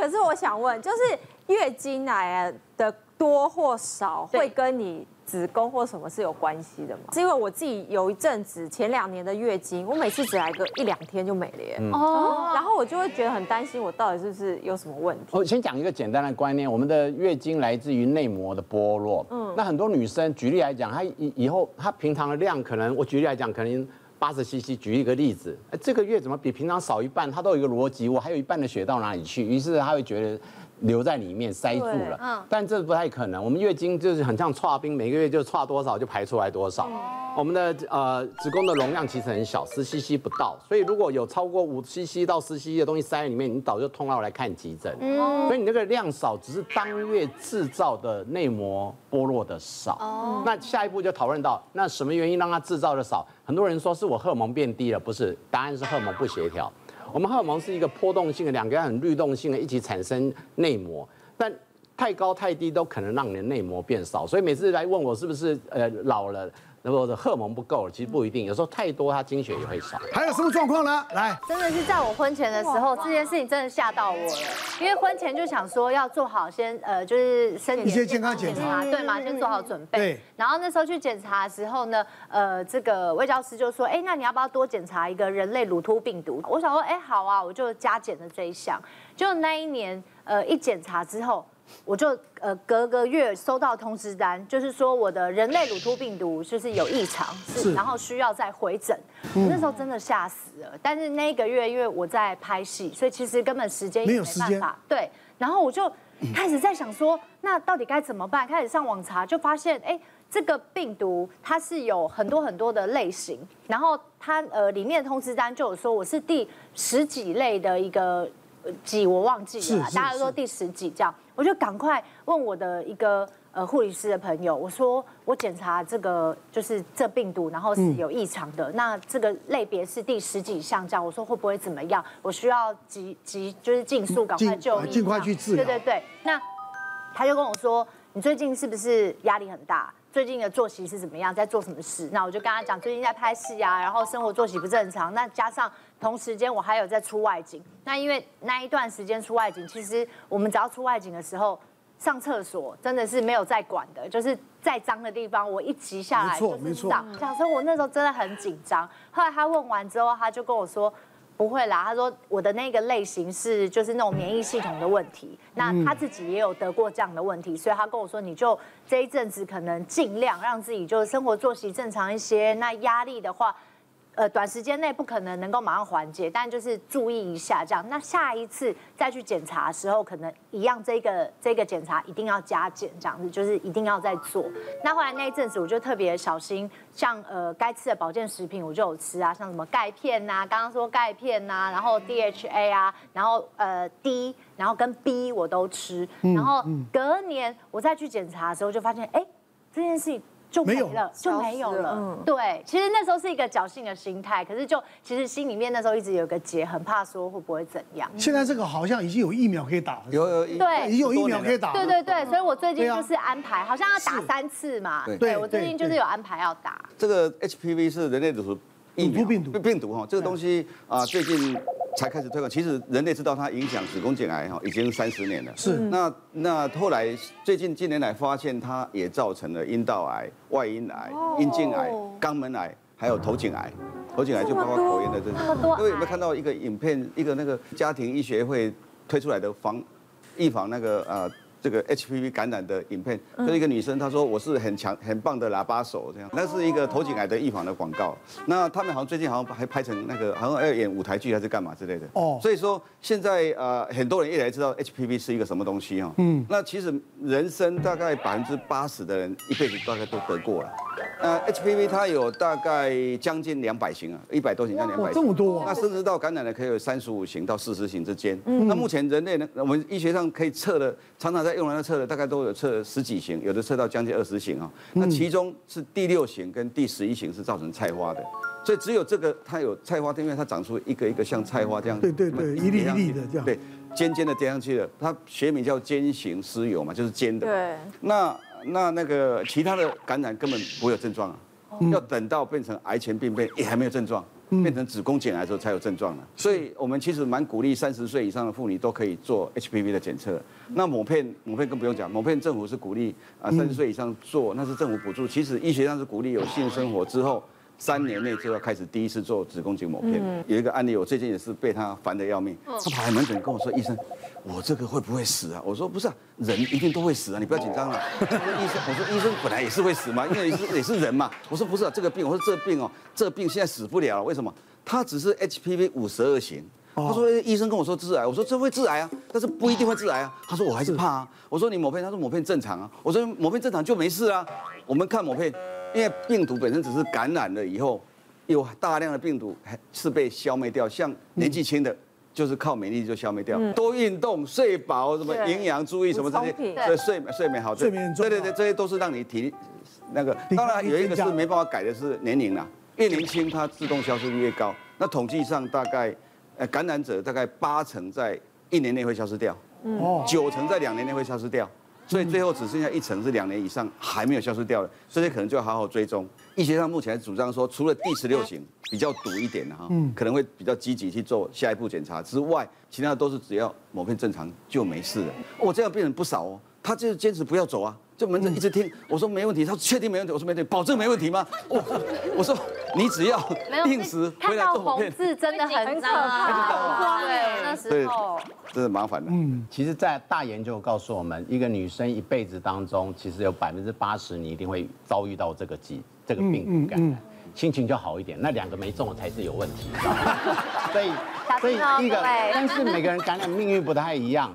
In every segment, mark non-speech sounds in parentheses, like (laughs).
可是我想问，就是月经来的多或少会跟你子宫或什么是有关系的吗？是因为我自己有一阵子前两年的月经，我每次只来个一两天就没了耶。哦。然后我就会觉得很担心，我到底是不是有什么问题？我先讲一个简单的观念，我们的月经来自于内膜的剥落。嗯。那很多女生，举例来讲，她以以后她平常的量可能，我举例来讲，可能八十 CC。举一个例子，这个月怎么比平常少一半？他都有一个逻辑，我还有一半的血到哪里去？于是他会觉得。留在里面塞住了，嗯，但这不太可能。我们月经就是很像差冰，每个月就差多少就排出来多少。我们的呃子宫的容量其实很小，十 CC 不到，所以如果有超过五 CC 到十 CC 的东西塞在里面，你早就通报来看急诊。所以你那个量少，只是当月制造的内膜剥落的少。哦，那下一步就讨论到，那什么原因让它制造的少？很多人说是我荷尔蒙变低了，不是，答案是荷尔蒙不协调。我们荷尔蒙是一个波动性的，两个很律动性的，一起产生内膜，但太高太低都可能让你的内膜变少，所以每次来问我是不是呃老了。那么的荷尔蒙不够了，其实不一定，有时候太多，它精血也会少。还有什么状况呢？来，真的是在我婚前的时候，这件事情真的吓到我了，因为婚前就想说要做好先呃，就是身体一些健康检查，对嘛，先做好准备。对。然后那时候去检查的时候呢，呃，这个魏教师就说，哎，那你要不要多检查一个人类乳突病毒？我想说，哎，好啊，我就加减了这一项。就那一年，呃，一检查之后。我就呃隔个月收到通知单，就是说我的人类乳突病毒就是有异常，是然后需要再回诊。那时候真的吓死了，但是那一个月因为我在拍戏，所以其实根本时间也没办法。对，然后我就开始在想说，那到底该怎么办？开始上网查，就发现哎，这个病毒它是有很多很多的类型，然后它呃里面的通知单就有说我是第十几类的一个。几我忘记了，大家都说第十几这样，我就赶快问我的一个呃护理师的朋友，我说我检查这个就是这病毒，然后是有异常的，那这个类别是第十几项这样，我说会不会怎么样？我需要急急就是尽速赶快就医，尽快去治疗。对对对，那他就跟我说，你最近是不是压力很大？最近的作息是怎么样？在做什么事？那我就跟他讲，最近在拍戏啊，然后生活作息不正常。那加上同时间我还有在出外景。那因为那一段时间出外景，其实我们只要出外景的时候，上厕所真的是没有在管的，就是再脏的地方，我一急下来就是上。想说我那时候真的很紧张。后来他问完之后，他就跟我说。不会啦，他说我的那个类型是就是那种免疫系统的问题，那他自己也有得过这样的问题，所以他跟我说，你就这一阵子可能尽量让自己就生活作息正常一些，那压力的话。呃，短时间内不可能能够马上缓解，但就是注意一下这样。那下一次再去检查的时候，可能一样，这个这个检查一定要加减，这样子就是一定要再做。那后来那一阵子，我就特别小心，像呃该吃的保健食品我就有吃啊，像什么钙片呐，刚刚说钙片呐，然后 DHA 啊，然后呃 D，然后跟 B 我都吃。然后隔年我再去检查的时候，就发现哎，这件事情。就没了，就没有了。嗯，对，其实那时候是一个侥幸的心态，可是就其实心里面那时候一直有个结，很怕说会不会怎样。现在这个好像已经有疫苗可以打了，有有对，已经有疫苗可以打。对对对，所以我最近就是安排，好像要打三次嘛。对，我最近就是有安排要打。这个 HPV 是人类乳突病毒病毒哈，这个东西啊最近。才开始推广，其实人类知道它影响子宫颈癌哈，已经三十年了。是，那那后来最近近年来发现，它也造成了阴道癌、外阴癌、阴茎癌、肛门癌，还有头颈癌。头颈癌就包括口炎的这些。各位有没有看到一个影片？一个那个家庭医学会推出来的防预防那个呃。这个 HPV 感染的影片，就是一个女生，她说我是很强很棒的喇叭手，这样，那是一个头颈癌的预防的广告。那他们好像最近好像还拍成那个，好像要演舞台剧还是干嘛之类的。哦，所以说现在呃很多人越来越知道 HPV 是一个什么东西哈。嗯，那其实人生大概百分之八十的人一辈子大概都得过了。那，HPV 它有大概将近两百型啊，一百多型到两百型。这么多啊！那生殖道感染的可以有三十五型到四十型之间。嗯，那目前人类呢，我们医学上可以测的，常常在用来测的，大概都有测十几型，有的测到将近二十型啊。那其中是第六型跟第十一型是造成菜花的，所以只有这个它有菜花，因为它长出一个一个像菜花这样。对对对，一粒一粒的这样。对，尖尖的叠上去的，它学名叫尖形丝疣嘛，就是尖的。对。那。那那个其他的感染根本不会有症状啊，要等到变成癌前病变也还没有症状，变成子宫颈癌的时候才有症状了。所以我们其实蛮鼓励三十岁以上的妇女都可以做 HPV 的检测。那抹片抹片更不用讲，抹片政府是鼓励啊三十岁以上做，那是政府补助。其实医学上是鼓励有性生活之后。三年内就要开始第一次做子宫颈抹片。有一个案例，我最近也是被他烦得要命。他跑来门诊跟我说：“医生，我这个会不会死啊？”我说：“不是啊，人一定都会死啊，你不要紧张了。”医生，我说医生本来也是会死嘛，因为也是也是人嘛。我说不是啊，这个病，我说这个病哦，这个病现在死不了了，为什么？他只是 HPV 五十二型。他说医生跟我说致癌，我说这会致癌啊，但是不一定会致癌啊。他说我还是怕啊。我说你抹片，他说抹片正常啊。我说抹片正常就没事啊。我们看抹片。因为病毒本身只是感染了以后，有大量的病毒还是被消灭掉。像年纪轻的，就是靠免疫力就消灭掉。多运动、睡饱、什么营养注意什么这些，所以睡睡眠好，睡眠对对对，这些都是让你体那个。当然有一个是没办法改的是年龄啦，越年轻它自动消失率越高。那统计上大概，呃，感染者大概八成在一年内会消失掉，哦，九成在两年内会消失掉。所以最后只剩下一层是两年以上还没有消失掉的，这些可能就要好好追踪。医学上目前主张说，除了第十六型比较堵一点的哈，可能会比较积极去做下一步检查之外，其他的都是只要某片正常就没事了。我这样病人不少哦，他就是坚持不要走啊。就门诊一直听，我说没问题，他说确定没问题，我说没问题，保证没问题吗？我我说 (laughs) 你只要定时回来做抹片，字真的很可怕，对，那时候真的麻烦的。嗯，其实，在大研究告诉我们，一个女生一辈子当中，其实有百分之八十你一定会遭遇到这个疾这个病毒感染，心情就好一点。那两个没中才是有问题，(laughs) 所以所以第一个，但是每个人感染命运不太一样。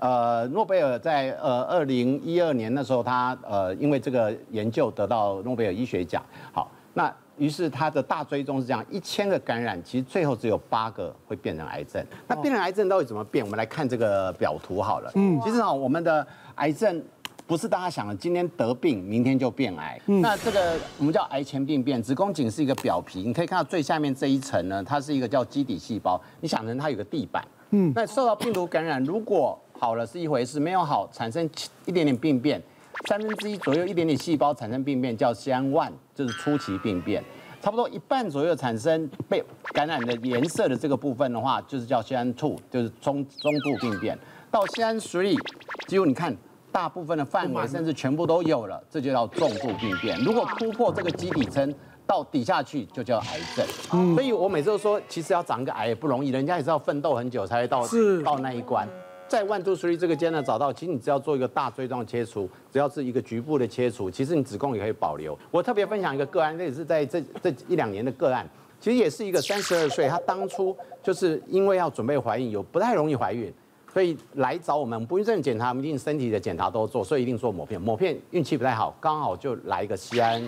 呃，诺贝尔在呃二零一二年那时候，他呃因为这个研究得到诺贝尔医学奖。好，那于是他的大追踪是这样，一千个感染，其实最后只有八个会变成癌症。那变成癌症到底怎么变？我们来看这个表图好了。嗯，其实啊，我们的癌症不是大家想的，今天得病，明天就变癌。嗯，那这个我们叫癌前病变。子宫颈是一个表皮，你可以看到最下面这一层呢，它是一个叫基底细胞。你想成它有个地板。嗯，那受到病毒感染，如果好了是一回事，没有好产生一点点病变，三分之一左右一点点细胞产生病变叫 CIN one，就是初期病变，差不多一半左右产生被感染的颜色的这个部分的话，就是叫 CIN two，就是中中度病变，到 CIN three，几乎你看大部分的范围甚至全部都有了，这就叫重度病变。如果突破这个基底层到底下去，就叫癌症。所以我每次都说，其实要长个癌也不容易，人家也是要奋斗很久才会到到那一关。在 one two three 这个阶段找到，其实你只要做一个大锥状切除，只要是一个局部的切除，其实你子宫也可以保留。我特别分享一个个案，那也是在这这一两年的个案，其实也是一个三十二岁，她当初就是因为要准备怀孕，有不太容易怀孕，所以来找我们不孕症检查，我们一定身体的检查都做，所以一定做抹片。抹片运气不太好，刚好就来一个西安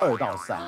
二到三，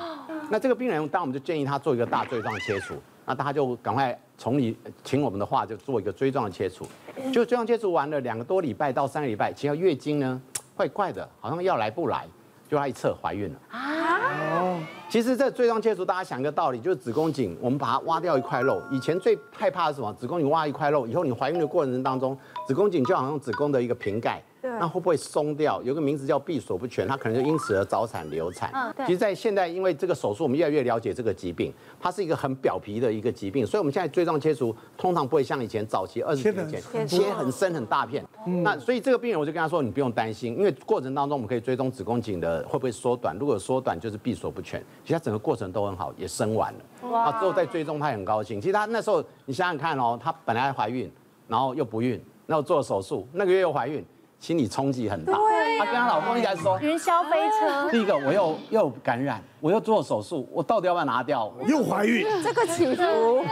那这个病人当我们就建议他做一个大锥状切除。那他就赶快从你请我们的话，就做一个锥状的切除，就锥状切除完了两个多礼拜到三个礼拜，其实月经呢怪怪的，好像要来不来，就她一测怀孕了啊。其实这锥状切除大家想一个道理，就是子宫颈我们把它挖掉一块肉，以前最害怕的是什么？子宫颈挖一块肉以后，你怀孕的过程当中，子宫颈就好像子宫的一个瓶盖。那会不会松掉？有个名字叫闭锁不全，它可能就因此而早产流产。嗯，对。其实，在现在，因为这个手术，我们越来越了解这个疾病，它是一个很表皮的一个疾病，所以我们现在锥状切除通常不会像以前早期二十年前切很深很大片。嗯。那所以这个病人，我就跟他说，你不用担心，因为过程当中我们可以追踪子宫颈的会不会缩短，如果缩短就是闭锁不全，其实它整个过程都很好，也生完了。哇。啊，之后再追踪，他也很高兴。其实他那时候，你想想看哦，他本来怀孕，然后又不孕，然后做了手术，那个月又怀孕。心理冲击很大，她跟她老公一开始说云霄飞车。第一个我又又感染，我又做手术，我到底要不要拿掉？又怀孕，这个起伏。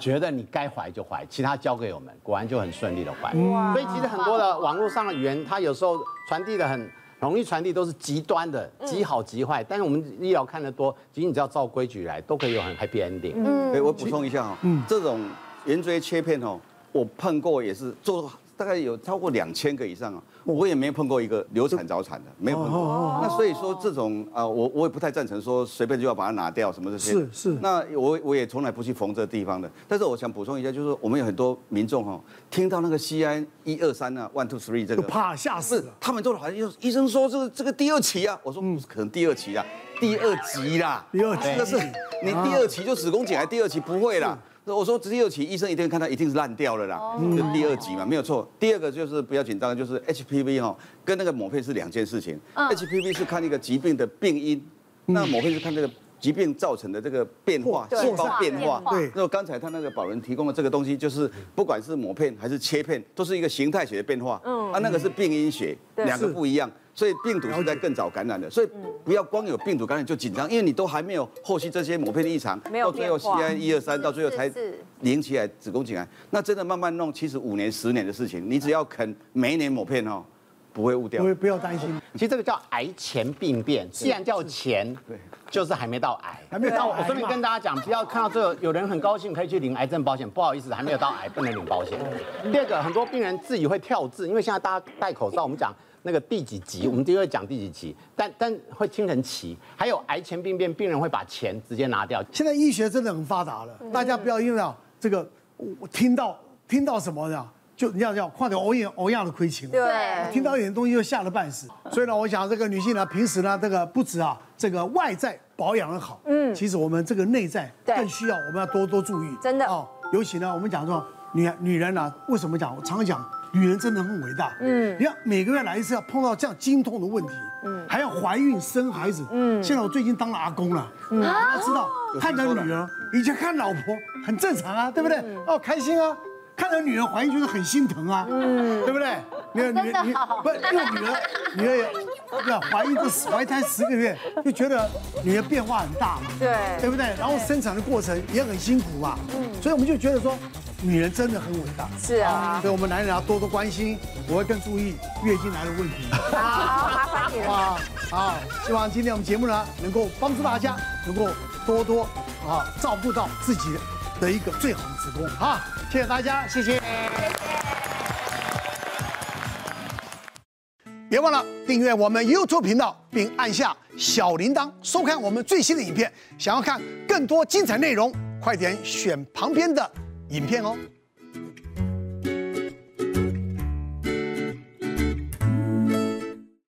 觉得你该怀就怀，其他交给我们，果然就很顺利的怀。哇！所以其实很多的网络上的语言，它有时候传递的很容易传递，都是极端的，极好极坏。但是我们医疗看得多，其实你只要照规矩来，都可以有很 happy ending。嗯，哎，我补充一下哈，嗯，这种圆锥切片哦，我碰过也是做。大概有超过两千个以上啊，我也没碰过一个流产早产的，没有碰过。那所以说这种啊，我我也不太赞成说随便就要把它拿掉什么这些。是是。那我我也从来不去缝这个地方的。但是我想补充一下，就是我们有很多民众哈，听到那个 CIN 一二三啊，one two three 这个，怕吓死了。他们都好像医生说这个这个第二期啊，我说嗯可能第二期啊。第二期啦，第二期那是你第二期就子宫颈癌，第二期不会啦。我说第二期医生一定看他一定是烂掉了啦，就第二集嘛，没有错。第二个就是不要紧张，就是 HPV 哈，跟那个抹片是两件事情。HPV 是看一个疾病的病因，那抹片是看这个疾病造成的这个变化，细胞变化。对。那刚才他那个保人提供的这个东西，就是不管是抹片还是切片，都是一个形态学的变化。嗯。啊，那个是病因学，两个不一样。所以病毒是在更早感染的，所以不要光有病毒感染就紧张，因为你都还没有后续这些抹片的异常，到最后 CIN 一二三，到最后才连起来子宫颈癌，那真的慢慢弄，其实五年十年的事情，你只要肯每一年抹片哦，不会误掉。不不要担心，其实这个叫癌前病变，既然叫前，对，就是还没到癌，还没到癌。我顺便跟大家讲，不要看到这个，有人很高兴可以去领癌症保险，不好意思，还没有到癌，不能领保险。第二个，很多病人自己会跳字，因为现在大家戴口罩，我们讲。那个第几集，我们就会讲第几集，但但会听成奇。还有癌前病变，病人会把钱直接拿掉。现在医学真的很发达了，大家不要因为啊这个，我听到听到什么呢？就你要要换点欧样欧样的亏情。对，听到一点东西就吓得半死。所以呢，我想这个女性呢，平时呢，这个不止啊，这个外在保养的好，嗯，其实我们这个内在更需要我们要多多注意。真的哦，尤其呢，我们讲说女女人呢，为什么讲？我常讲。女人真的很伟大，嗯，你看每个月来一次，要碰到这样经痛的问题，嗯，还要怀孕生孩子，嗯，现在我最近当了阿公了，嗯，大家知道看到女儿，以前看老婆很正常啊，对不对？哦，开心啊，看到女人怀孕就是很心疼啊，嗯，对不对？你看女儿，你不因为女人，女人也对吧？怀孕这怀胎十个月，就觉得女人变化很大嘛，对，对不对？然后生产的过程也很辛苦嘛，嗯，所以我们就觉得说。女人真的很伟大，是啊，所以我们男人要多多关心，我会更注意月经来的问题。好，麻烦你了。好，好，希望今天我们节目呢，能够帮助大家，能够多多啊照顾到自己的一个最好的子宫。啊，谢谢大家，谢谢。别忘了订阅我们 YouTube 频道，并按下小铃铛，收看我们最新的影片。想要看更多精彩内容，快点选旁边的影片哦。